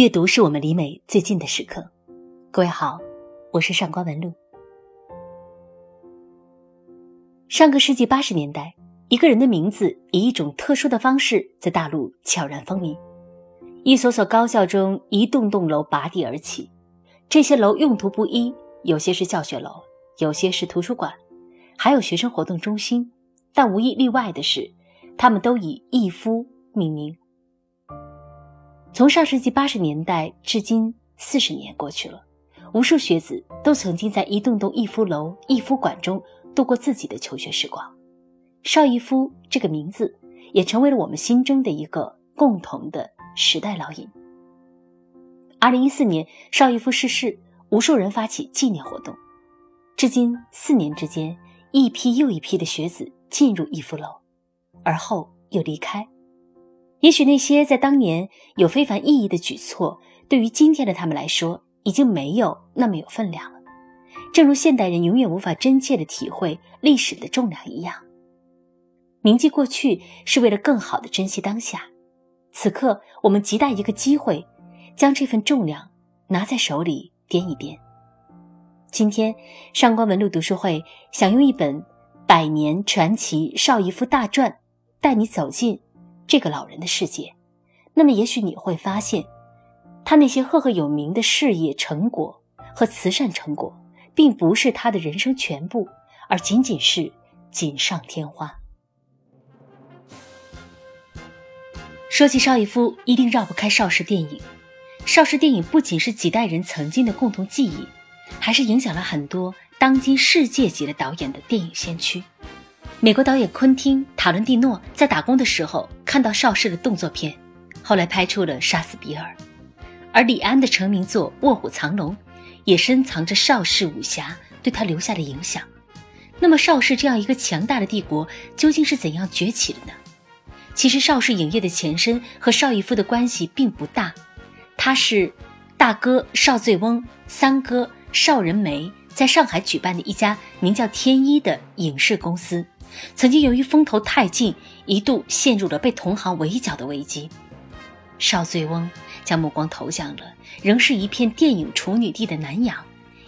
阅读是我们离美最近的时刻。各位好，我是上官文露。上个世纪八十年代，一个人的名字以一种特殊的方式在大陆悄然风靡。一所所高校中，一栋栋楼拔地而起，这些楼用途不一，有些是教学楼，有些是图书馆，还有学生活动中心。但无一例外的是，他们都以“逸夫”命名。从上世纪八十年代至今四十年过去了，无数学子都曾经在一栋栋逸夫楼、逸夫馆中度过自己的求学时光。邵逸夫这个名字也成为了我们心中的一个共同的时代烙印。二零一四年，邵逸夫逝世，无数人发起纪念活动。至今四年之间，一批又一批的学子进入逸夫楼，而后又离开。也许那些在当年有非凡意义的举措，对于今天的他们来说，已经没有那么有分量了。正如现代人永远无法真切的体会历史的重量一样，铭记过去是为了更好的珍惜当下。此刻，我们亟待一个机会，将这份重量拿在手里掂一掂。今天，上官文露读书会想用一本《百年传奇邵逸夫大传》，带你走进。这个老人的世界，那么也许你会发现，他那些赫赫有名的事业成果和慈善成果，并不是他的人生全部，而仅仅是锦上添花。说起邵逸夫，一定绕不开邵氏电影。邵氏电影不仅是几代人曾经的共同记忆，还是影响了很多当今世界级的导演的电影先驱。美国导演昆汀·塔伦蒂诺在打工的时候看到邵氏的动作片，后来拍出了《杀死比尔》，而李安的成名作《卧虎藏龙》也深藏着邵氏武侠对他留下的影响。那么，邵氏这样一个强大的帝国究竟是怎样崛起的呢？其实，邵氏影业的前身和邵逸夫的关系并不大，他是大哥邵醉翁、三哥邵仁枚在上海举办的一家名叫天一的影视公司。曾经由于风头太劲，一度陷入了被同行围剿的危机。邵醉翁将目光投向了仍是一片电影处女地的南洋，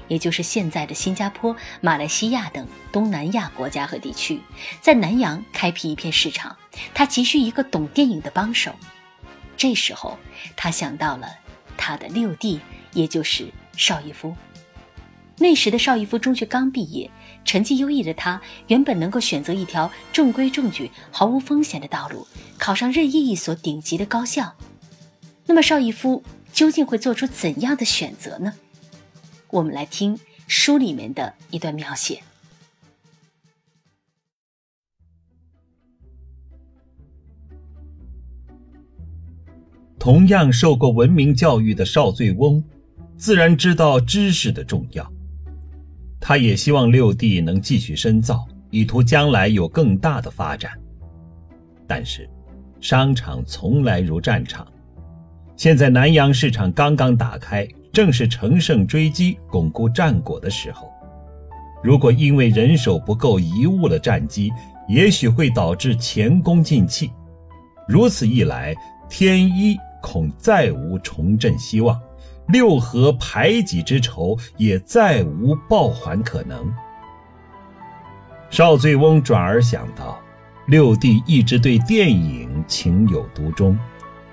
也就是现在的新加坡、马来西亚等东南亚国家和地区，在南洋开辟一片市场。他急需一个懂电影的帮手。这时候，他想到了他的六弟，也就是邵逸夫。那时的邵逸夫中学刚毕业。成绩优异的他，原本能够选择一条中规中矩、毫无风险的道路，考上任意一所顶级的高校。那么邵逸夫究竟会做出怎样的选择呢？我们来听书里面的一段描写。同样受过文明教育的邵醉翁，自然知道知识的重要。他也希望六弟能继续深造，以图将来有更大的发展。但是，商场从来如战场，现在南洋市场刚刚打开，正是乘胜追击、巩固战果的时候。如果因为人手不够贻误了战机，也许会导致前功尽弃。如此一来，天一恐再无重振希望。六合排挤之仇也再无报还可能。邵醉翁转而想到，六弟一直对电影情有独钟，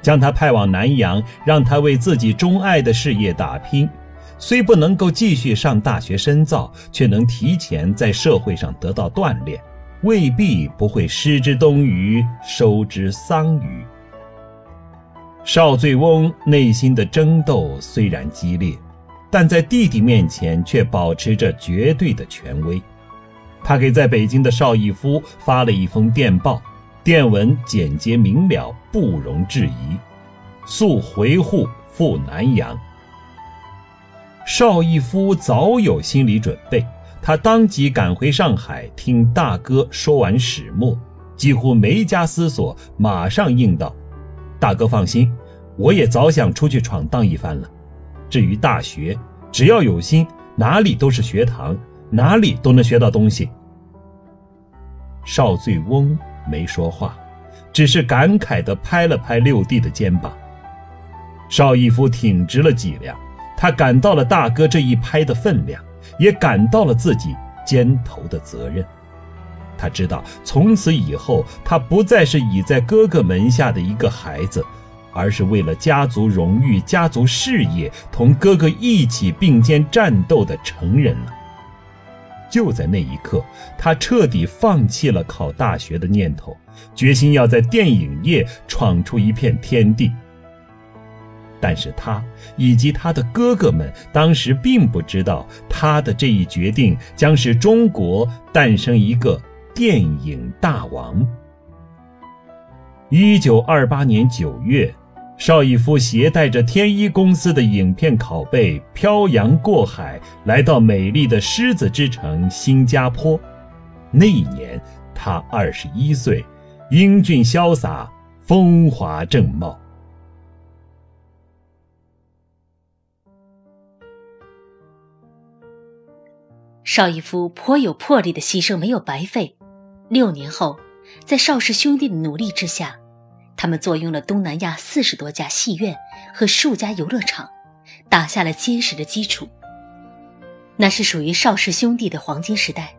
将他派往南洋，让他为自己钟爱的事业打拼，虽不能够继续上大学深造，却能提前在社会上得到锻炼，未必不会失之东隅，收之桑榆。邵醉翁内心的争斗虽然激烈，但在弟弟面前却保持着绝对的权威。他给在北京的邵逸夫发了一封电报，电文简洁明了，不容置疑，速回沪赴南阳。邵逸夫早有心理准备，他当即赶回上海，听大哥说完始末，几乎没加思索，马上应道。大哥放心，我也早想出去闯荡一番了。至于大学，只要有心，哪里都是学堂，哪里都能学到东西。邵醉翁没说话，只是感慨地拍了拍六弟的肩膀。邵逸夫挺直了脊梁，他感到了大哥这一拍的分量，也感到了自己肩头的责任。他知道，从此以后，他不再是倚在哥哥门下的一个孩子，而是为了家族荣誉、家族事业，同哥哥一起并肩战斗的成人了。就在那一刻，他彻底放弃了考大学的念头，决心要在电影业闯出一片天地。但是他以及他的哥哥们当时并不知道，他的这一决定将使中国诞生一个电影大王。一九二八年九月。邵逸夫携带着天一公司的影片拷贝漂洋过海，来到美丽的狮子之城新加坡。那一年，他二十一岁，英俊潇洒，风华正茂。邵逸夫颇有魄力的牺牲没有白费。六年后，在邵氏兄弟的努力之下。他们坐拥了东南亚四十多家戏院和数家游乐场，打下了坚实的基础。那是属于邵氏兄弟的黄金时代，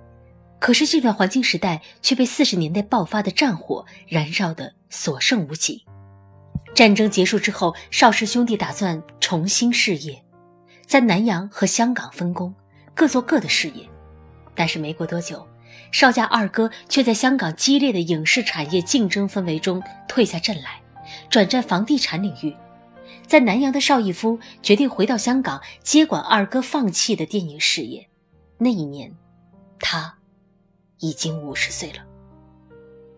可是这段黄金时代却被四十年代爆发的战火燃烧得所剩无几。战争结束之后，邵氏兄弟打算重新事业，在南洋和香港分工，各做各的事业。但是没过多久。邵家二哥却在香港激烈的影视产业竞争氛围中退下阵来，转战房地产领域。在南洋的邵逸夫决定回到香港接管二哥放弃的电影事业。那一年，他已经五十岁了。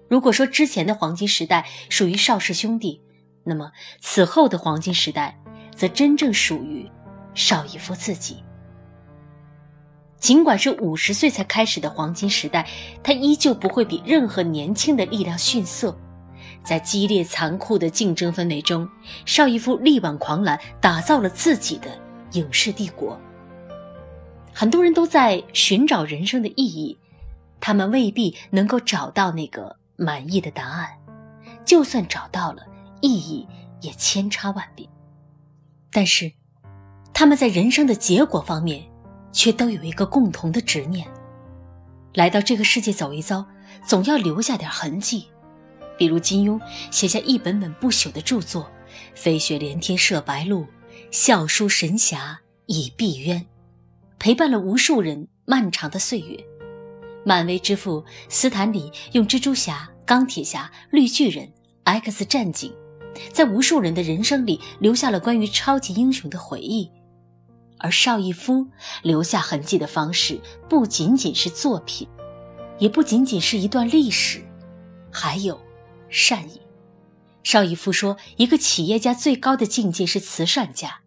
如果说之前的黄金时代属于邵氏兄弟，那么此后的黄金时代则真正属于邵逸夫自己。尽管是五十岁才开始的黄金时代，他依旧不会比任何年轻的力量逊色。在激烈残酷的竞争氛围中，邵逸夫力挽狂澜，打造了自己的影视帝国。很多人都在寻找人生的意义，他们未必能够找到那个满意的答案，就算找到了，意义也千差万别。但是，他们在人生的结果方面。却都有一个共同的执念：来到这个世界走一遭，总要留下点痕迹。比如金庸写下一本本不朽的著作，《飞雪连天射白鹿》，《笑书神侠倚碧鸳》，陪伴了无数人漫长的岁月。漫威之父斯坦李用蜘蛛侠、钢铁侠、绿巨人、X 战警，在无数人的人生里留下了关于超级英雄的回忆。而邵逸夫留下痕迹的方式，不仅仅是作品，也不仅仅是一段历史，还有善意。邵逸夫说：“一个企业家最高的境界是慈善家。”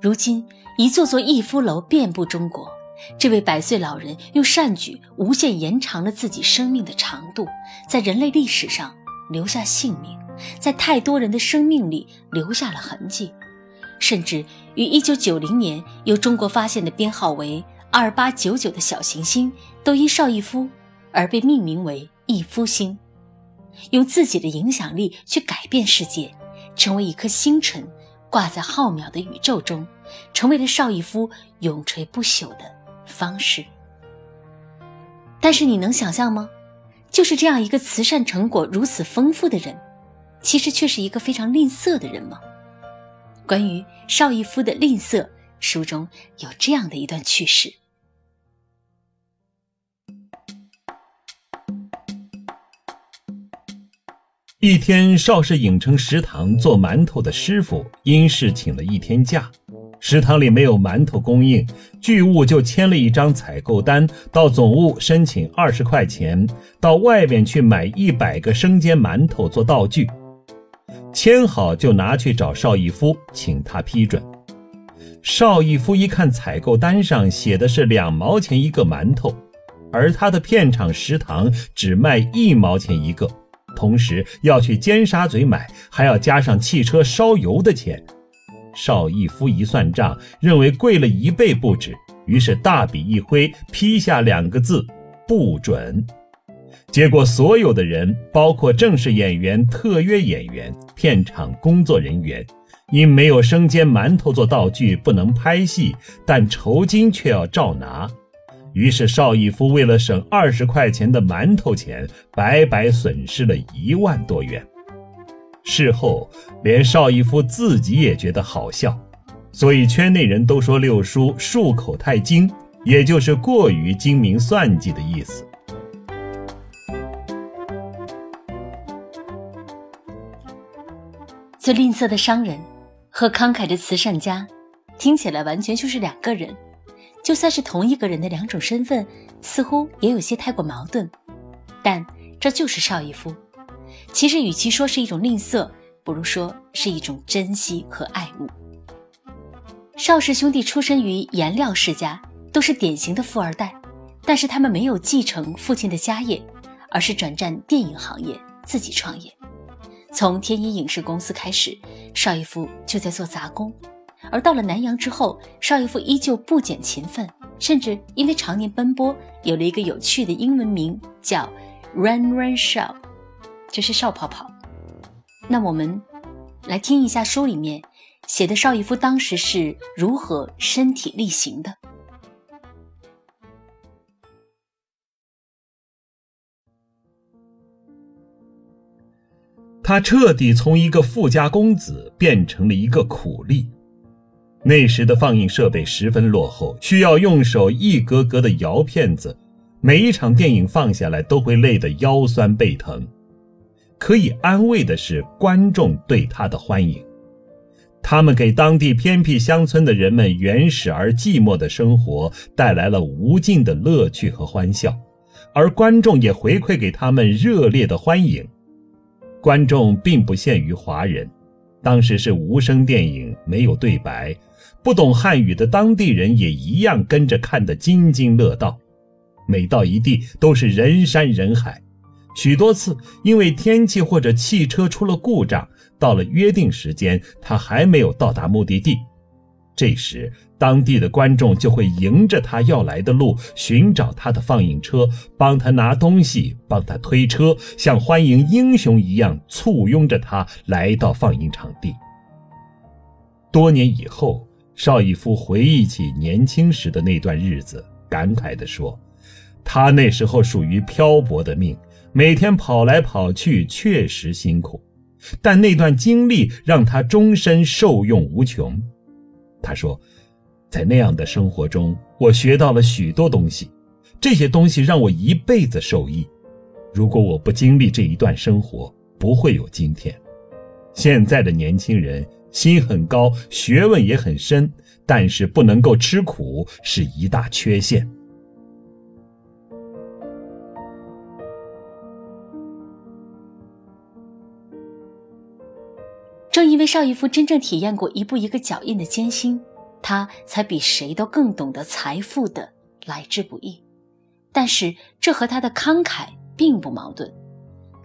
如今，一座座逸夫楼遍布中国，这位百岁老人用善举无限延长了自己生命的长度，在人类历史上留下姓名，在太多人的生命里留下了痕迹。甚至于1990年由中国发现的编号为2899的小行星，都因邵逸夫而被命名为逸夫星，用自己的影响力去改变世界，成为一颗星辰，挂在浩渺的宇宙中，成为了邵逸夫永垂不朽的方式。但是你能想象吗？就是这样一个慈善成果如此丰富的人，其实却是一个非常吝啬的人吗？关于邵逸夫的吝啬，书中有这样的一段趣事：一天，邵氏影城食堂做馒头的师傅因事请了一天假，食堂里没有馒头供应，剧务就签了一张采购单，到总务申请二十块钱，到外边去买一百个生煎馒头做道具。签好就拿去找邵逸夫，请他批准。邵逸夫一看采购单上写的是两毛钱一个馒头，而他的片场食堂只卖一毛钱一个，同时要去尖沙咀买，还要加上汽车烧油的钱。邵逸夫一算账，认为贵了一倍不止，于是大笔一挥，批下两个字：不准。结果，所有的人，包括正式演员、特约演员、片场工作人员，因没有生煎馒头做道具，不能拍戏，但酬金却要照拿。于是邵逸夫为了省二十块钱的馒头钱，白白损失了一万多元。事后，连邵逸夫自己也觉得好笑，所以圈内人都说六叔漱口太精，也就是过于精明算计的意思。最吝啬的商人。和慷慨的慈善家，听起来完全就是两个人。就算是同一个人的两种身份，似乎也有些太过矛盾。但这就是邵逸夫。其实，与其说是一种吝啬，不如说是一种珍惜和爱慕。邵氏兄弟出身于颜料世家，都是典型的富二代，但是他们没有继承父亲的家业，而是转战电影行业，自己创业。从天一影视公司开始，邵逸夫就在做杂工，而到了南阳之后，邵逸夫依旧不减勤奋，甚至因为常年奔波，有了一个有趣的英文名叫 “Run Run Shaw”，就是邵跑跑。那我们来听一下书里面写的邵逸夫当时是如何身体力行的。他彻底从一个富家公子变成了一个苦力。那时的放映设备十分落后，需要用手一格格的摇片子，每一场电影放下来都会累得腰酸背疼。可以安慰的是，观众对他的欢迎，他们给当地偏僻乡村的人们原始而寂寞的生活带来了无尽的乐趣和欢笑，而观众也回馈给他们热烈的欢迎。观众并不限于华人，当时是无声电影，没有对白，不懂汉语的当地人也一样跟着看得津津乐道。每到一地都是人山人海，许多次因为天气或者汽车出了故障，到了约定时间，他还没有到达目的地。这时，当地的观众就会迎着他要来的路，寻找他的放映车，帮他拿东西，帮他推车，像欢迎英雄一样簇拥着他来到放映场地。多年以后，邵逸夫回忆起年轻时的那段日子，感慨地说：“他那时候属于漂泊的命，每天跑来跑去，确实辛苦，但那段经历让他终身受用无穷。”他说。在那样的生活中，我学到了许多东西，这些东西让我一辈子受益。如果我不经历这一段生活，不会有今天。现在的年轻人心很高，学问也很深，但是不能够吃苦是一大缺陷。正因为邵逸夫真正体验过一步一个脚印的艰辛。他才比谁都更懂得财富的来之不易，但是这和他的慷慨并不矛盾。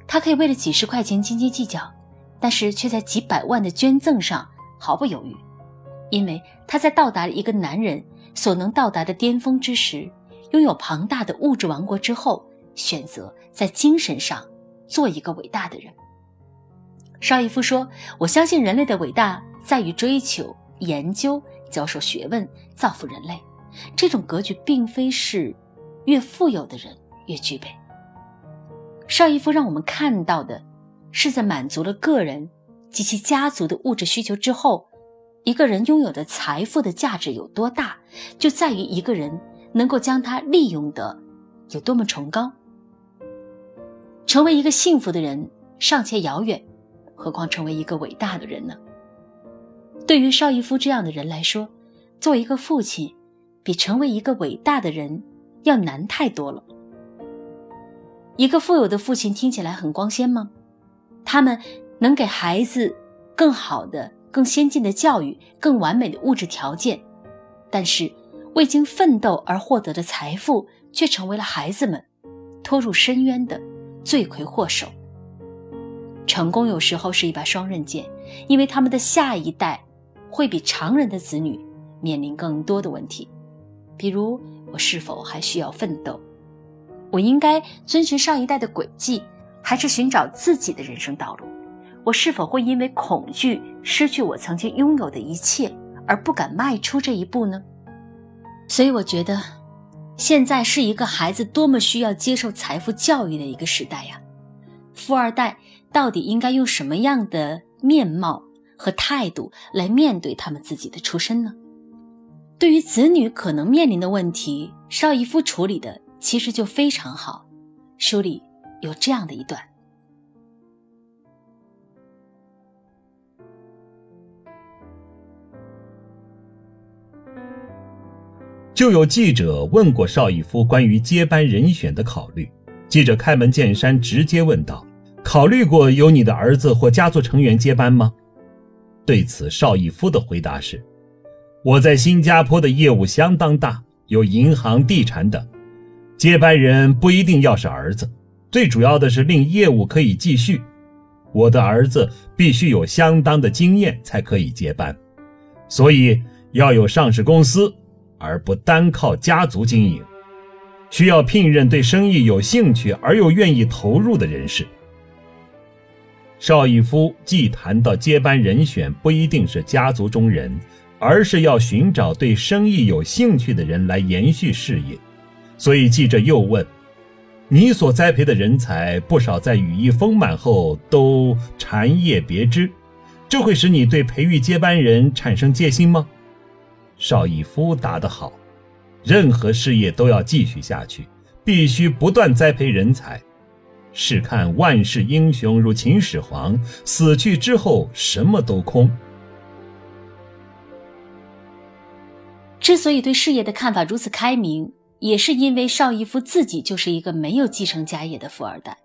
他可以为了几十块钱斤斤计较，但是却在几百万的捐赠上毫不犹豫，因为他在到达了一个男人所能到达的巅峰之时，拥有庞大的物质王国之后，选择在精神上做一个伟大的人。邵逸夫说：“我相信人类的伟大在于追求研究。”教授学问，造福人类，这种格局并非是越富有的人越具备。邵逸夫让我们看到的，是在满足了个人及其家族的物质需求之后，一个人拥有的财富的价值有多大，就在于一个人能够将它利用的有多么崇高。成为一个幸福的人尚且遥远，何况成为一个伟大的人呢？对于邵逸夫这样的人来说，做一个父亲，比成为一个伟大的人要难太多了。一个富有的父亲听起来很光鲜吗？他们能给孩子更好的、更先进的教育、更完美的物质条件，但是未经奋斗而获得的财富，却成为了孩子们拖入深渊的罪魁祸首。成功有时候是一把双刃剑，因为他们的下一代。会比常人的子女面临更多的问题，比如我是否还需要奋斗？我应该遵循上一代的轨迹，还是寻找自己的人生道路？我是否会因为恐惧失去我曾经拥有的一切而不敢迈出这一步呢？所以我觉得，现在是一个孩子多么需要接受财富教育的一个时代呀！富二代到底应该用什么样的面貌和态度来面对他们自己的出身呢？对于子女可能面临的问题，邵逸夫处理的其实就非常好。书里有这样的一段。就有记者问过邵逸夫关于接班人选的考虑，记者开门见山，直接问道：“考虑过由你的儿子或家族成员接班吗？”对此，邵逸夫的回答是：“我在新加坡的业务相当大，有银行、地产等，接班人不一定要是儿子，最主要的是令业务可以继续。我的儿子必须有相当的经验才可以接班，所以要有上市公司。”而不单靠家族经营，需要聘任对生意有兴趣而又愿意投入的人士。邵逸夫既谈到接班人选不一定是家族中人，而是要寻找对生意有兴趣的人来延续事业，所以记者又问：“你所栽培的人才不少，在羽翼丰满后都禅业别枝，这会使你对培育接班人产生戒心吗？”邵逸夫答得好，任何事业都要继续下去，必须不断栽培人才。试看万世英雄如秦始皇，死去之后什么都空。之所以对事业的看法如此开明，也是因为邵逸夫自己就是一个没有继承家业的富二代。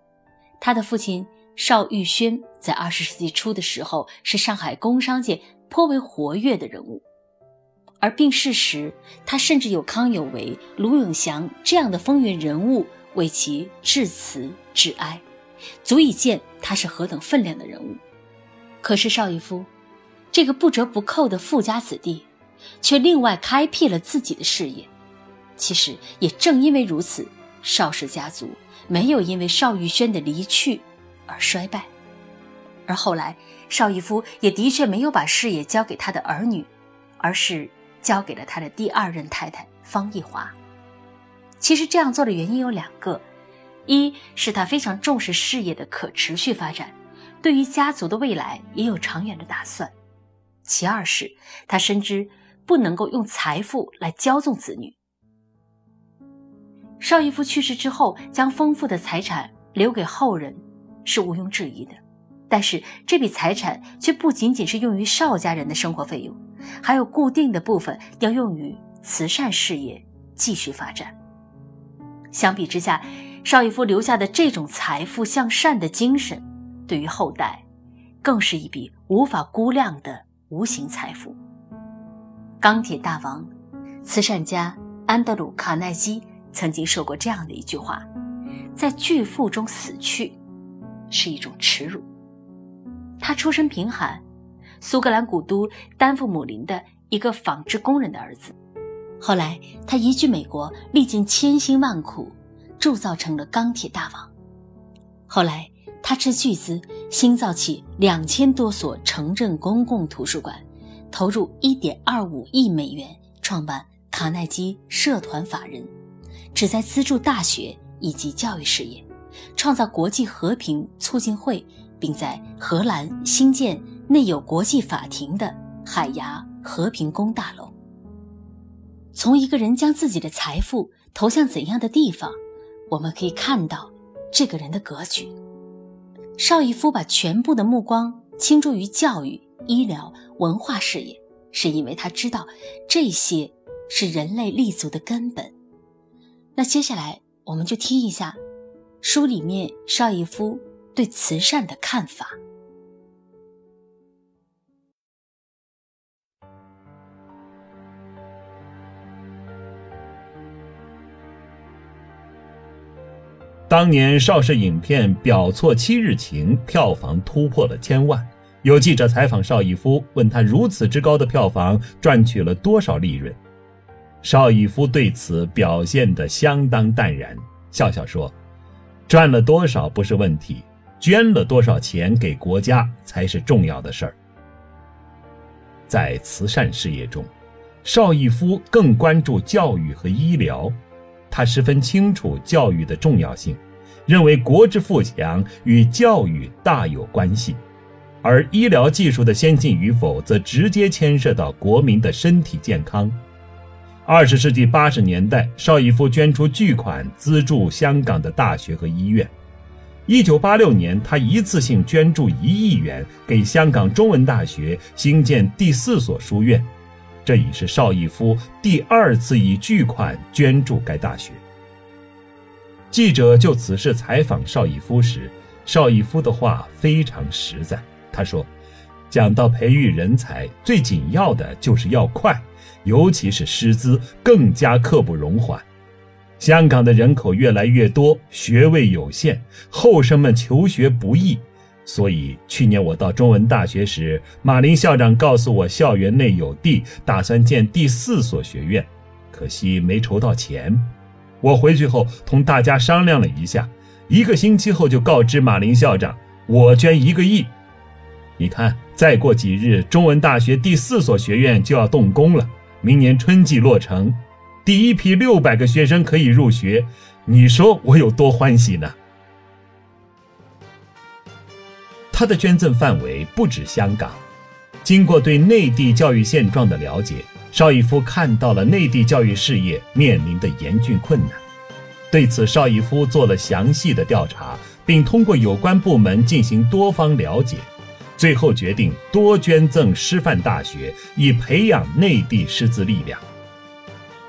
他的父亲邵玉轩在二十世纪初的时候是上海工商界颇为活跃的人物。而病逝时，他甚至有康有为、卢永祥这样的风云人物为其致辞致哀，足以见他是何等分量的人物。可是邵逸夫，这个不折不扣的富家子弟，却另外开辟了自己的事业。其实也正因为如此，邵氏家族没有因为邵玉轩的离去而衰败。而后来，邵逸夫也的确没有把事业交给他的儿女，而是。交给了他的第二任太太方逸华。其实这样做的原因有两个：一是他非常重视事业的可持续发展，对于家族的未来也有长远的打算；其二是他深知不能够用财富来骄纵子女。邵逸夫去世之后，将丰富的财产留给后人，是毋庸置疑的。但是这笔财产却不仅仅是用于邵家人的生活费用，还有固定的部分要用于慈善事业继续发展。相比之下，邵逸夫留下的这种财富向善的精神，对于后代，更是一笔无法估量的无形财富。钢铁大王、慈善家安德鲁·卡耐基曾经说过这样的一句话：“在巨富中死去，是一种耻辱。”他出身贫寒，苏格兰古都丹佛姆林的一个纺织工人的儿子。后来他移居美国，历尽千辛万苦，铸造成了钢铁大王。后来他斥巨资新造起两千多所城镇公共图书馆，投入一点二五亿美元创办卡耐基社团法人，旨在资助大学以及教育事业，创造国际和平促进会。并在荷兰新建内有国际法庭的海牙和平宫大楼。从一个人将自己的财富投向怎样的地方，我们可以看到这个人的格局。邵逸夫把全部的目光倾注于教育、医疗、文化事业，是因为他知道这些是人类立足的根本。那接下来我们就听一下书里面邵逸夫。对慈善的看法。当年邵氏影片《表错七日情》票房突破了千万，有记者采访邵逸夫，问他如此之高的票房赚取了多少利润？邵逸夫对此表现得相当淡然，笑笑说：“赚了多少不是问题。”捐了多少钱给国家才是重要的事儿。在慈善事业中，邵逸夫更关注教育和医疗。他十分清楚教育的重要性，认为国之富强与教育大有关系，而医疗技术的先进与否，则直接牵涉到国民的身体健康。二十世纪八十年代，邵逸夫捐出巨款资助香港的大学和医院。一九八六年，他一次性捐助一亿元给香港中文大学兴建第四所书院。这已是邵逸夫第二次以巨款捐助该大学。记者就此事采访邵逸夫时，邵逸夫的话非常实在。他说：“讲到培育人才，最紧要的就是要快，尤其是师资更加刻不容缓。香港的人口越来越多，学位有限，后生们求学不易。”所以去年我到中文大学时，马林校长告诉我，校园内有地，打算建第四所学院，可惜没筹到钱。我回去后同大家商量了一下，一个星期后就告知马林校长，我捐一个亿。你看，再过几日，中文大学第四所学院就要动工了，明年春季落成，第一批六百个学生可以入学，你说我有多欢喜呢？他的捐赠范围不止香港。经过对内地教育现状的了解，邵逸夫看到了内地教育事业面临的严峻困难。对此，邵逸夫做了详细的调查，并通过有关部门进行多方了解，最后决定多捐赠师范大学，以培养内地师资力量。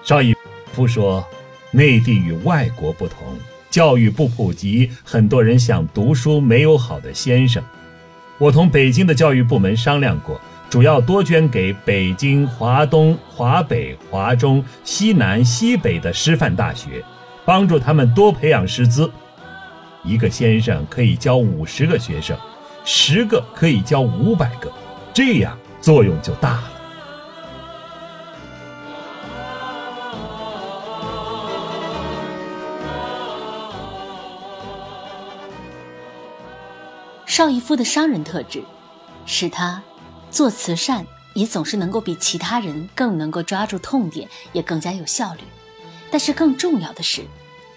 邵逸夫说：“内地与外国不同，教育不普及，很多人想读书，没有好的先生。”我同北京的教育部门商量过，主要多捐给北京、华东、华北、华中、西南、西北的师范大学，帮助他们多培养师资。一个先生可以教五十个学生，十个可以教五百个，这样作用就大了。邵逸夫的商人特质，使他做慈善也总是能够比其他人更能够抓住痛点，也更加有效率。但是更重要的是，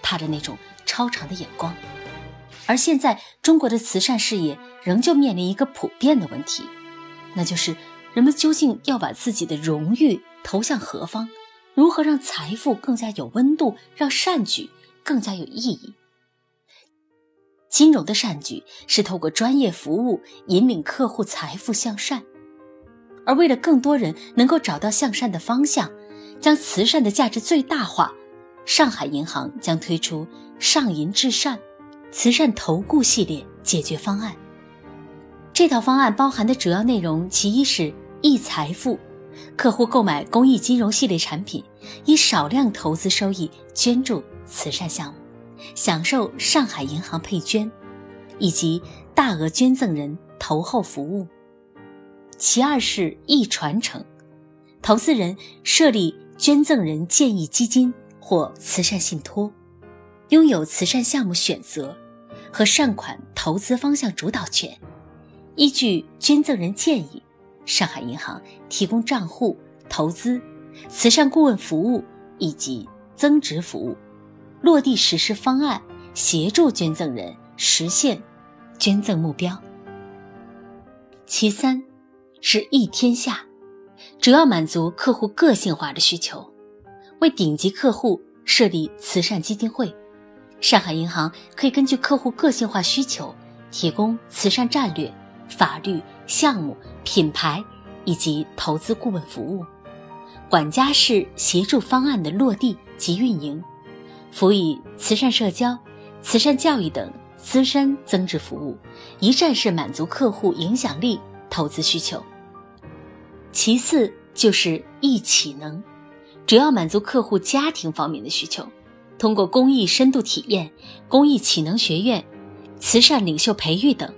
他的那种超长的眼光。而现在中国的慈善事业仍旧面临一个普遍的问题，那就是人们究竟要把自己的荣誉投向何方？如何让财富更加有温度，让善举更加有意义？金融的善举是透过专业服务引领客户财富向善，而为了更多人能够找到向善的方向，将慈善的价值最大化，上海银行将推出“上银至善”慈善投顾系列解决方案。这套方案包含的主要内容，其一是易财富，客户购买公益金融系列产品，以少量投资收益捐助慈善项目。享受上海银行配捐，以及大额捐赠人投后服务。其二是易传承，投资人设立捐赠人建议基金或慈善信托，拥有慈善项目选择和善款投资方向主导权。依据捐赠人建议，上海银行提供账户、投资、慈善顾问服务以及增值服务。落地实施方案，协助捐赠人实现捐赠目标。其三，是益天下，主要满足客户个性化的需求，为顶级客户设立慈善基金会。上海银行可以根据客户个性化需求，提供慈善战略、法律、项目、品牌以及投资顾问服务，管家式协助方案的落地及运营。辅以慈善社交、慈善教育等资深增值服务，一站式满足客户影响力投资需求。其次就是易启能，主要满足客户家庭方面的需求，通过公益深度体验、公益启能学院、慈善领袖培育等，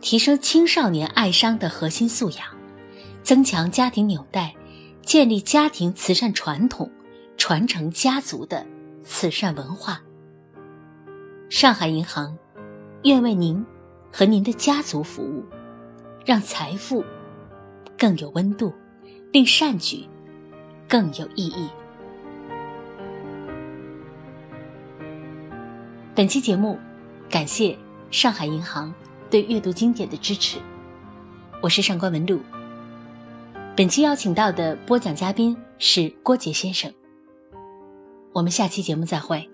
提升青少年爱商的核心素养，增强家庭纽带，建立家庭慈善传统，传承家族的。慈善文化。上海银行愿为您和您的家族服务，让财富更有温度，令善举更有意义。本期节目，感谢上海银行对阅读经典的支持。我是上官文露。本期邀请到的播讲嘉宾是郭杰先生。我们下期节目再会。